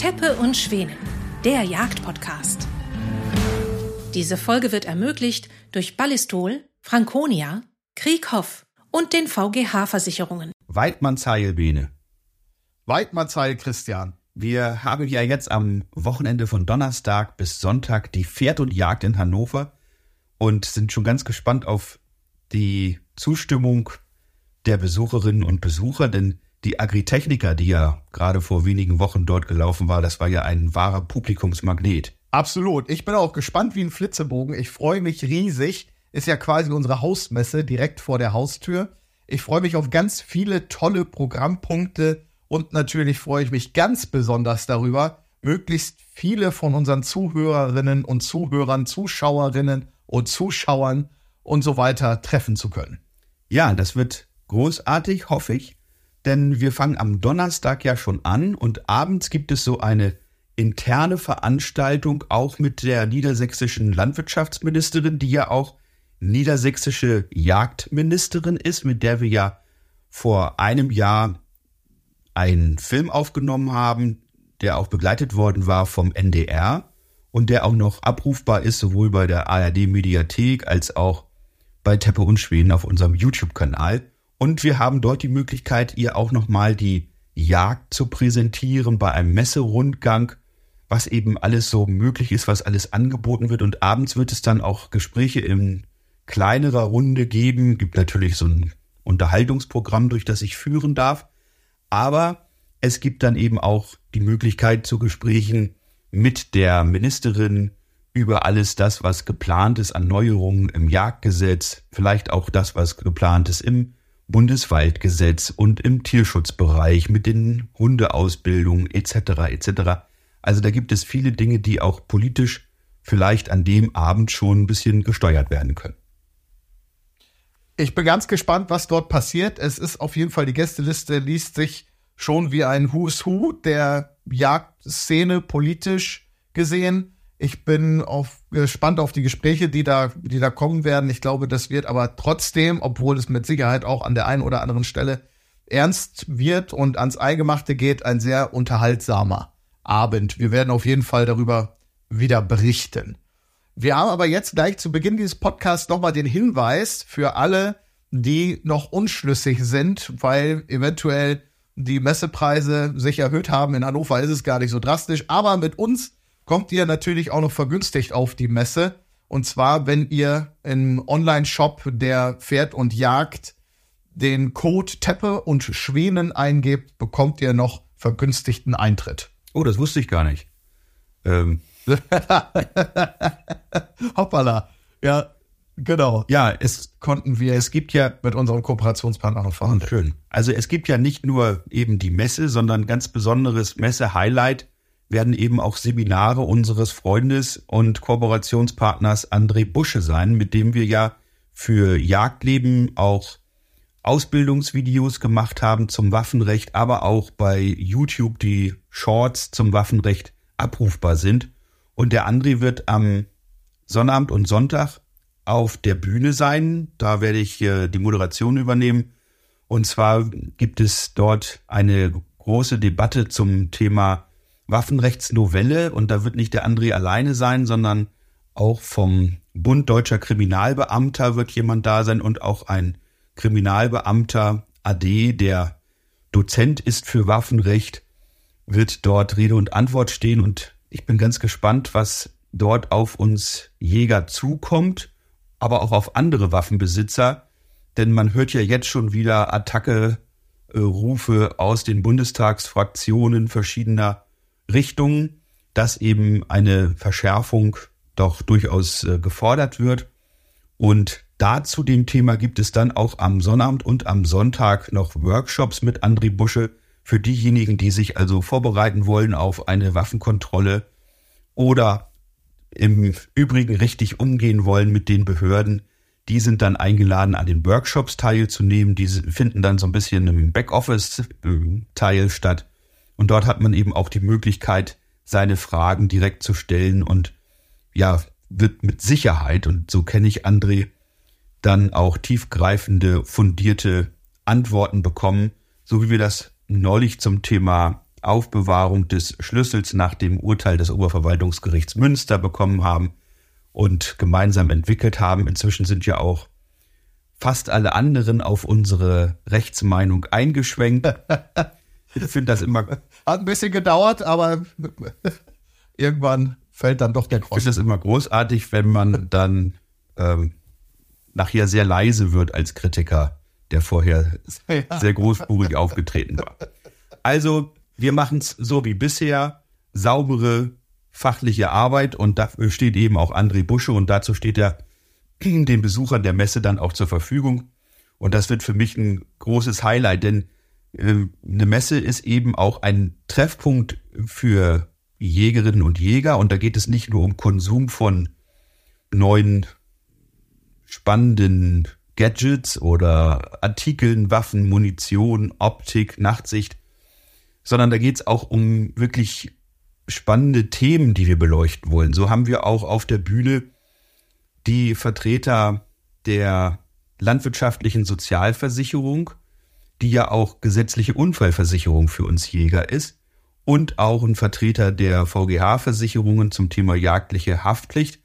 Teppe und Schwänen, der Jagdpodcast. Diese Folge wird ermöglicht durch Ballistol, Franconia, Krieghoff und den VGH-Versicherungen. Weidmannsheil Bene. Weidmannsheil Christian. Wir haben ja jetzt am Wochenende von Donnerstag bis Sonntag die Pferd und Jagd in Hannover und sind schon ganz gespannt auf die Zustimmung der Besucherinnen und Besucher, denn die Agritechnica, die ja gerade vor wenigen Wochen dort gelaufen war, das war ja ein wahrer Publikumsmagnet. Absolut. Ich bin auch gespannt wie ein Flitzebogen. Ich freue mich riesig. Ist ja quasi unsere Hausmesse direkt vor der Haustür. Ich freue mich auf ganz viele tolle Programmpunkte und natürlich freue ich mich ganz besonders darüber, möglichst viele von unseren Zuhörerinnen und Zuhörern, Zuschauerinnen und Zuschauern und so weiter treffen zu können. Ja, das wird großartig, hoffe ich denn wir fangen am Donnerstag ja schon an und abends gibt es so eine interne Veranstaltung auch mit der niedersächsischen Landwirtschaftsministerin, die ja auch niedersächsische Jagdministerin ist, mit der wir ja vor einem Jahr einen Film aufgenommen haben, der auch begleitet worden war vom NDR und der auch noch abrufbar ist, sowohl bei der ARD Mediathek als auch bei Teppe und Schweden auf unserem YouTube-Kanal. Und wir haben dort die Möglichkeit, ihr auch nochmal die Jagd zu präsentieren bei einem Messerundgang, was eben alles so möglich ist, was alles angeboten wird. Und abends wird es dann auch Gespräche in kleinerer Runde geben. Gibt natürlich so ein Unterhaltungsprogramm, durch das ich führen darf. Aber es gibt dann eben auch die Möglichkeit zu Gesprächen mit der Ministerin über alles das, was geplant ist an Neuerungen im Jagdgesetz, vielleicht auch das, was geplant ist im Bundeswaldgesetz und im Tierschutzbereich mit den Hundeausbildungen etc. etc. Also da gibt es viele Dinge, die auch politisch vielleicht an dem Abend schon ein bisschen gesteuert werden können. Ich bin ganz gespannt, was dort passiert. Es ist auf jeden Fall, die Gästeliste liest sich schon wie ein Who's Who der Jagdszene politisch gesehen. Ich bin auf, gespannt auf die Gespräche, die da, die da kommen werden. Ich glaube, das wird aber trotzdem, obwohl es mit Sicherheit auch an der einen oder anderen Stelle ernst wird und ans Eingemachte geht, ein sehr unterhaltsamer Abend. Wir werden auf jeden Fall darüber wieder berichten. Wir haben aber jetzt gleich zu Beginn dieses Podcasts nochmal den Hinweis für alle, die noch unschlüssig sind, weil eventuell die Messepreise sich erhöht haben. In Hannover ist es gar nicht so drastisch, aber mit uns kommt ihr natürlich auch noch vergünstigt auf die Messe. Und zwar, wenn ihr im Online-Shop der Pferd und Jagd den Code Teppe und Schwänen eingebt, bekommt ihr noch vergünstigten Eintritt. Oh, das wusste ich gar nicht. Ähm. Hoppala. Ja, genau. Ja, es konnten wir. Es gibt ja mit unserem Kooperationspartner verhandeln. Schön. Also es gibt ja nicht nur eben die Messe, sondern ganz besonderes Messe-Highlight werden eben auch Seminare unseres Freundes und Kooperationspartners André Busche sein, mit dem wir ja für Jagdleben auch Ausbildungsvideos gemacht haben zum Waffenrecht, aber auch bei YouTube die Shorts zum Waffenrecht abrufbar sind. Und der André wird am Sonnabend und Sonntag auf der Bühne sein. Da werde ich äh, die Moderation übernehmen. Und zwar gibt es dort eine große Debatte zum Thema Waffenrechtsnovelle und da wird nicht der André alleine sein, sondern auch vom Bund Deutscher Kriminalbeamter wird jemand da sein und auch ein Kriminalbeamter AD, der Dozent ist für Waffenrecht, wird dort Rede und Antwort stehen. Und ich bin ganz gespannt, was dort auf uns Jäger zukommt, aber auch auf andere Waffenbesitzer, denn man hört ja jetzt schon wieder Attacke-Rufe aus den Bundestagsfraktionen verschiedener Richtung, dass eben eine Verschärfung doch durchaus äh, gefordert wird. Und dazu dem Thema gibt es dann auch am Sonnabend und am Sonntag noch Workshops mit André Busche für diejenigen, die sich also vorbereiten wollen auf eine Waffenkontrolle oder im Übrigen richtig umgehen wollen mit den Behörden. Die sind dann eingeladen, an den Workshops teilzunehmen. Diese finden dann so ein bisschen im Backoffice-Teil äh, statt. Und dort hat man eben auch die Möglichkeit, seine Fragen direkt zu stellen und ja, wird mit Sicherheit, und so kenne ich André, dann auch tiefgreifende, fundierte Antworten bekommen, so wie wir das neulich zum Thema Aufbewahrung des Schlüssels nach dem Urteil des Oberverwaltungsgerichts Münster bekommen haben und gemeinsam entwickelt haben. Inzwischen sind ja auch fast alle anderen auf unsere Rechtsmeinung eingeschwenkt. Ich finde das immer. Hat ein bisschen gedauert, aber irgendwann fällt dann doch der Groß. Ich finde das immer großartig, wenn man dann ähm, nachher sehr leise wird als Kritiker, der vorher ja. sehr großspurig aufgetreten war. Also, wir machen es so wie bisher. Saubere fachliche Arbeit und dafür steht eben auch André Busche und dazu steht er den Besuchern der Messe dann auch zur Verfügung. Und das wird für mich ein großes Highlight, denn eine Messe ist eben auch ein Treffpunkt für Jägerinnen und Jäger und da geht es nicht nur um Konsum von neuen spannenden Gadgets oder Artikeln, Waffen, Munition, Optik, Nachtsicht, sondern da geht es auch um wirklich spannende Themen, die wir beleuchten wollen. So haben wir auch auf der Bühne die Vertreter der landwirtschaftlichen Sozialversicherung, die ja auch gesetzliche Unfallversicherung für uns Jäger ist, und auch ein Vertreter der VGH-Versicherungen zum Thema jagdliche Haftpflicht.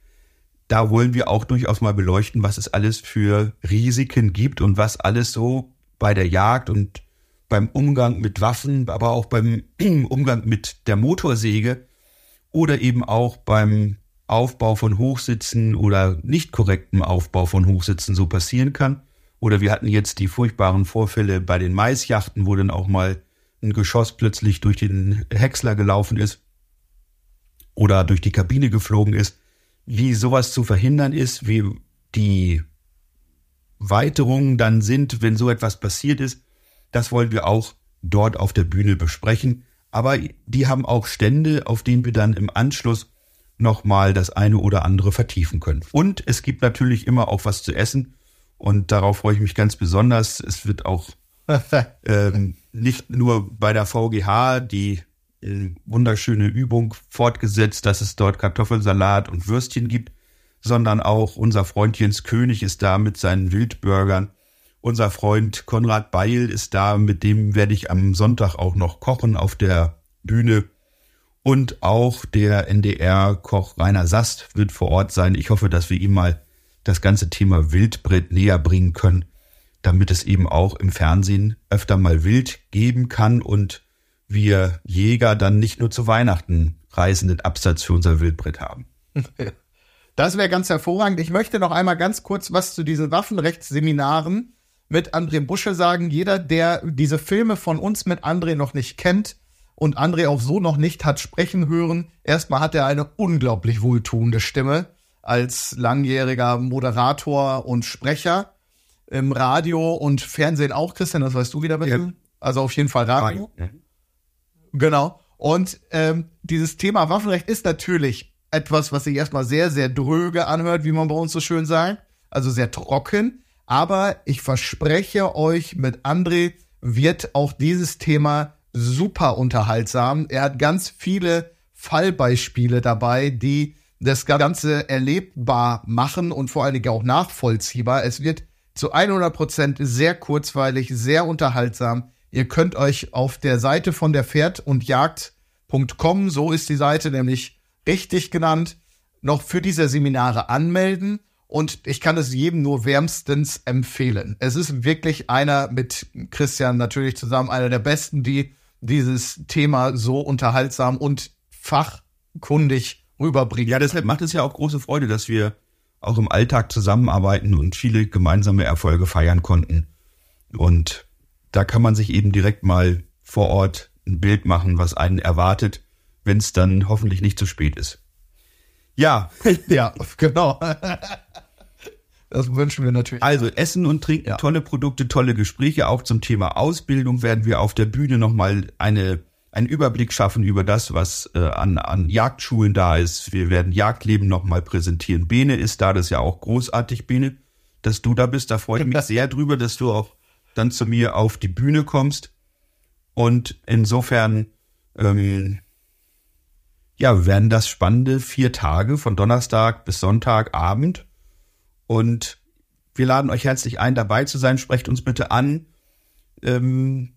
Da wollen wir auch durchaus mal beleuchten, was es alles für Risiken gibt und was alles so bei der Jagd und beim Umgang mit Waffen, aber auch beim Umgang mit der Motorsäge oder eben auch beim Aufbau von Hochsitzen oder nicht korrektem Aufbau von Hochsitzen so passieren kann. Oder wir hatten jetzt die furchtbaren Vorfälle bei den Maisjachten, wo dann auch mal ein Geschoss plötzlich durch den Häcksler gelaufen ist oder durch die Kabine geflogen ist. Wie sowas zu verhindern ist, wie die Weiterungen dann sind, wenn so etwas passiert ist, das wollen wir auch dort auf der Bühne besprechen. Aber die haben auch Stände, auf denen wir dann im Anschluss nochmal das eine oder andere vertiefen können. Und es gibt natürlich immer auch was zu essen. Und darauf freue ich mich ganz besonders. Es wird auch ähm, nicht nur bei der VGH die äh, wunderschöne Übung fortgesetzt, dass es dort Kartoffelsalat und Würstchen gibt, sondern auch unser Freund Jens König ist da mit seinen Wildburgern. Unser Freund Konrad Beil ist da, mit dem werde ich am Sonntag auch noch kochen auf der Bühne. Und auch der NDR-Koch Rainer Sast wird vor Ort sein. Ich hoffe, dass wir ihm mal das ganze Thema Wildbrett näher bringen können, damit es eben auch im Fernsehen öfter mal Wild geben kann und wir Jäger dann nicht nur zu Weihnachten reisenden Absatz für unser Wildbrett haben. Das wäre ganz hervorragend. Ich möchte noch einmal ganz kurz was zu diesen Waffenrechtsseminaren mit André Busche sagen, jeder, der diese Filme von uns mit André noch nicht kennt und André auch so noch nicht hat sprechen hören, erstmal hat er eine unglaublich wohltuende Stimme als langjähriger Moderator und Sprecher im Radio und Fernsehen auch, Christian, das weißt du wieder bitte. Ja. Also auf jeden Fall Radio. Ja. Genau. Und ähm, dieses Thema Waffenrecht ist natürlich etwas, was sich erstmal sehr, sehr dröge anhört, wie man bei uns so schön sagt. Also sehr trocken. Aber ich verspreche euch, mit André wird auch dieses Thema super unterhaltsam. Er hat ganz viele Fallbeispiele dabei, die das Ganze erlebbar machen und vor allen Dingen auch nachvollziehbar. Es wird zu 100 Prozent sehr kurzweilig, sehr unterhaltsam. Ihr könnt euch auf der Seite von der Pferd und Jagd.com, so ist die Seite nämlich richtig genannt, noch für diese Seminare anmelden und ich kann es jedem nur wärmstens empfehlen. Es ist wirklich einer mit Christian natürlich zusammen einer der besten, die dieses Thema so unterhaltsam und fachkundig rüberbringen. Ja, deshalb macht es ja auch große Freude, dass wir auch im Alltag zusammenarbeiten und viele gemeinsame Erfolge feiern konnten. Und da kann man sich eben direkt mal vor Ort ein Bild machen, was einen erwartet, wenn es dann hoffentlich nicht zu spät ist. Ja, ja, genau. Das wünschen wir natürlich. Also Essen und Trinken, ja. tolle Produkte, tolle Gespräche. Auch zum Thema Ausbildung werden wir auf der Bühne nochmal eine, einen Überblick schaffen über das, was äh, an, an Jagdschulen da ist. Wir werden Jagdleben nochmal präsentieren. Bene ist da, das ist ja auch großartig, Bene, dass du da bist. Da freue ich mich sehr drüber, dass du auch dann zu mir auf die Bühne kommst. Und insofern ähm, ja, werden das spannende vier Tage von Donnerstag bis Sonntagabend. Und wir laden euch herzlich ein, dabei zu sein. Sprecht uns bitte an. Ähm,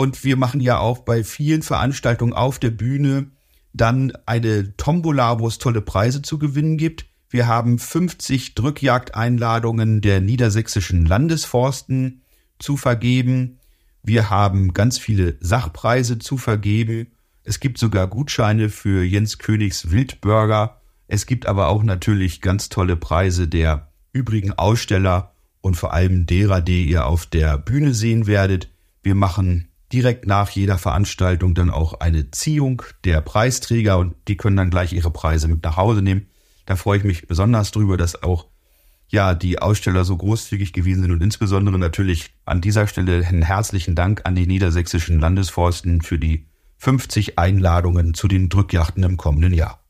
Und wir machen ja auch bei vielen Veranstaltungen auf der Bühne dann eine Tombola, wo es tolle Preise zu gewinnen gibt. Wir haben 50 Drückjagdeinladungen der niedersächsischen Landesforsten zu vergeben. Wir haben ganz viele Sachpreise zu vergeben. Es gibt sogar Gutscheine für Jens Königs Wildburger. Es gibt aber auch natürlich ganz tolle Preise der übrigen Aussteller und vor allem derer, die ihr auf der Bühne sehen werdet. Wir machen direkt nach jeder Veranstaltung dann auch eine Ziehung der Preisträger und die können dann gleich ihre Preise mit nach Hause nehmen. Da freue ich mich besonders drüber, dass auch ja die Aussteller so großzügig gewesen sind und insbesondere natürlich an dieser Stelle einen herzlichen Dank an die niedersächsischen Landesforsten für die 50 Einladungen zu den Drückjachten im kommenden Jahr.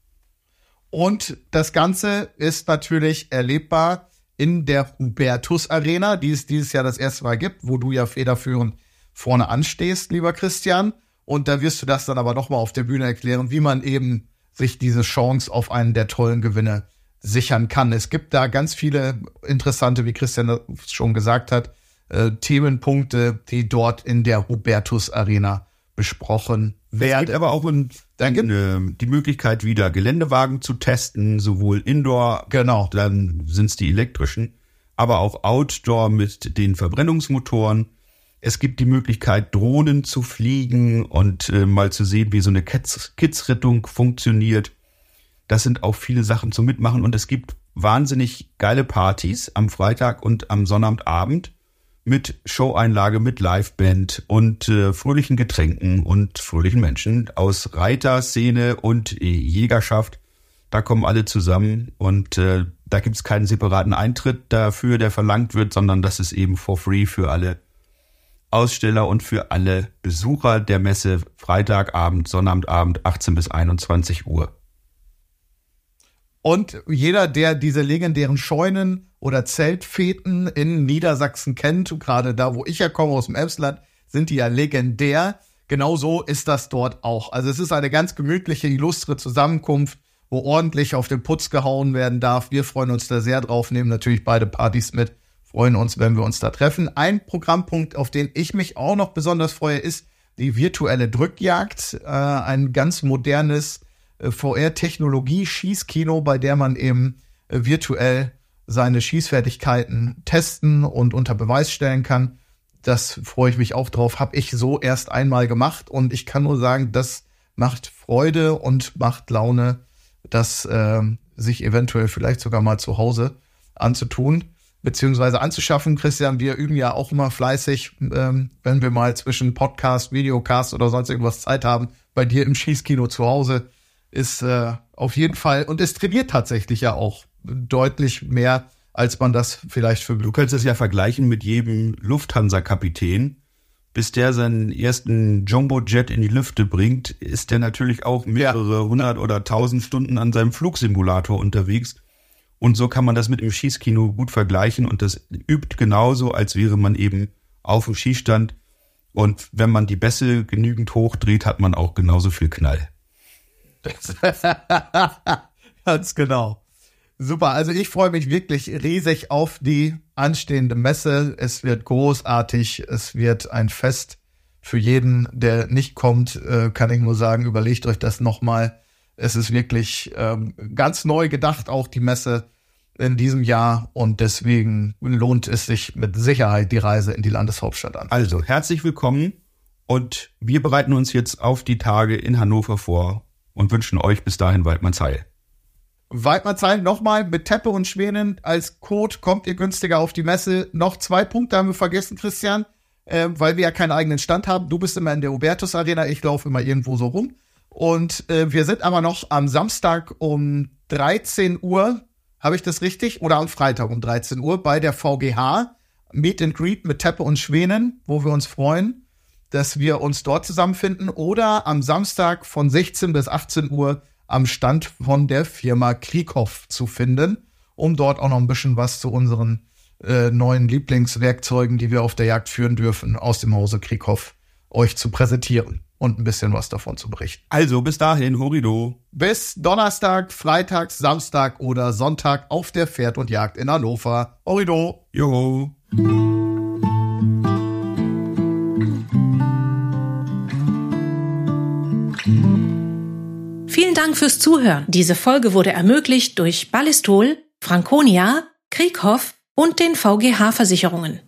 Und das Ganze ist natürlich erlebbar in der Hubertus Arena, die es dieses Jahr das erste Mal gibt, wo du ja federführend vorne anstehst, lieber Christian. Und da wirst du das dann aber nochmal auf der Bühne erklären, wie man eben sich diese Chance auf einen der tollen Gewinne sichern kann. Es gibt da ganz viele interessante, wie Christian schon gesagt hat, äh, Themenpunkte, die dort in der Hubertus Arena besprochen werden. Es gibt aber auch gibt, äh, die Möglichkeit, wieder Geländewagen zu testen, sowohl Indoor, genau. dann sind es die elektrischen, aber auch Outdoor mit den Verbrennungsmotoren. Es gibt die Möglichkeit, Drohnen zu fliegen und äh, mal zu sehen, wie so eine Kidsrettung funktioniert. Das sind auch viele Sachen zum Mitmachen und es gibt wahnsinnig geile Partys am Freitag und am Sonnabendabend mit Showeinlage, mit Liveband und äh, fröhlichen Getränken und fröhlichen Menschen aus Reiterszene und Jägerschaft. Da kommen alle zusammen und äh, da gibt es keinen separaten Eintritt dafür, der verlangt wird, sondern das ist eben for free für alle Aussteller und für alle Besucher der Messe Freitagabend, Sonnabendabend 18 bis 21 Uhr. Und jeder, der diese legendären Scheunen oder Zeltfeten in Niedersachsen kennt, gerade da, wo ich ja komme, aus dem Elbsland, sind die ja legendär. Genauso ist das dort auch. Also es ist eine ganz gemütliche, illustre Zusammenkunft, wo ordentlich auf den Putz gehauen werden darf. Wir freuen uns da sehr drauf, nehmen natürlich beide Partys mit freuen uns, wenn wir uns da treffen. Ein Programmpunkt, auf den ich mich auch noch besonders freue, ist die virtuelle Drückjagd. Äh, ein ganz modernes äh, VR-Technologie-Schießkino, bei der man eben äh, virtuell seine Schießfertigkeiten testen und unter Beweis stellen kann. Das freue ich mich auch drauf. Habe ich so erst einmal gemacht und ich kann nur sagen, das macht Freude und macht Laune, das äh, sich eventuell vielleicht sogar mal zu Hause anzutun beziehungsweise anzuschaffen. Christian, wir üben ja auch immer fleißig, ähm, wenn wir mal zwischen Podcast, Videocast oder sonst irgendwas Zeit haben. Bei dir im Schießkino zu Hause ist äh, auf jeden Fall und es trainiert tatsächlich ja auch deutlich mehr, als man das vielleicht für Du könntest es ja vergleichen mit jedem Lufthansa-Kapitän. Bis der seinen ersten Jumbo-Jet in die Lüfte bringt, ist der natürlich auch mehrere hundert ja. oder tausend Stunden an seinem Flugsimulator unterwegs und so kann man das mit dem Schießkino gut vergleichen und das übt genauso, als wäre man eben auf dem Schießstand. Und wenn man die Bässe genügend hochdreht, hat man auch genauso viel Knall. Ganz genau. Super, also ich freue mich wirklich riesig auf die anstehende Messe. Es wird großartig, es wird ein Fest für jeden, der nicht kommt, äh, kann ich nur sagen, überlegt euch das nochmal. Es ist wirklich ähm, ganz neu gedacht, auch die Messe in diesem Jahr. Und deswegen lohnt es sich mit Sicherheit die Reise in die Landeshauptstadt an. Also, herzlich willkommen. Und wir bereiten uns jetzt auf die Tage in Hannover vor und wünschen euch bis dahin Waldmanns Heil. Waldmanns Heil nochmal mit Teppe und Schwänen als Code kommt ihr günstiger auf die Messe. Noch zwei Punkte haben wir vergessen, Christian, äh, weil wir ja keinen eigenen Stand haben. Du bist immer in der Hubertus Arena, ich laufe immer irgendwo so rum. Und äh, wir sind aber noch am Samstag um 13 Uhr, habe ich das richtig? Oder am Freitag um 13 Uhr bei der VGH. Meet and Greet mit Teppe und Schwänen, wo wir uns freuen, dass wir uns dort zusammenfinden. Oder am Samstag von 16 bis 18 Uhr am Stand von der Firma Krieghoff zu finden, um dort auch noch ein bisschen was zu unseren äh, neuen Lieblingswerkzeugen, die wir auf der Jagd führen dürfen, aus dem Hause Krieghoff euch zu präsentieren und ein bisschen was davon zu berichten. Also bis dahin, Horido. Bis Donnerstag, Freitag, Samstag oder Sonntag auf der Pferd und Jagd in Hannover. Horido. Jo. Vielen Dank fürs Zuhören. Diese Folge wurde ermöglicht durch Ballistol, Franconia, Krieghoff und den VGH Versicherungen.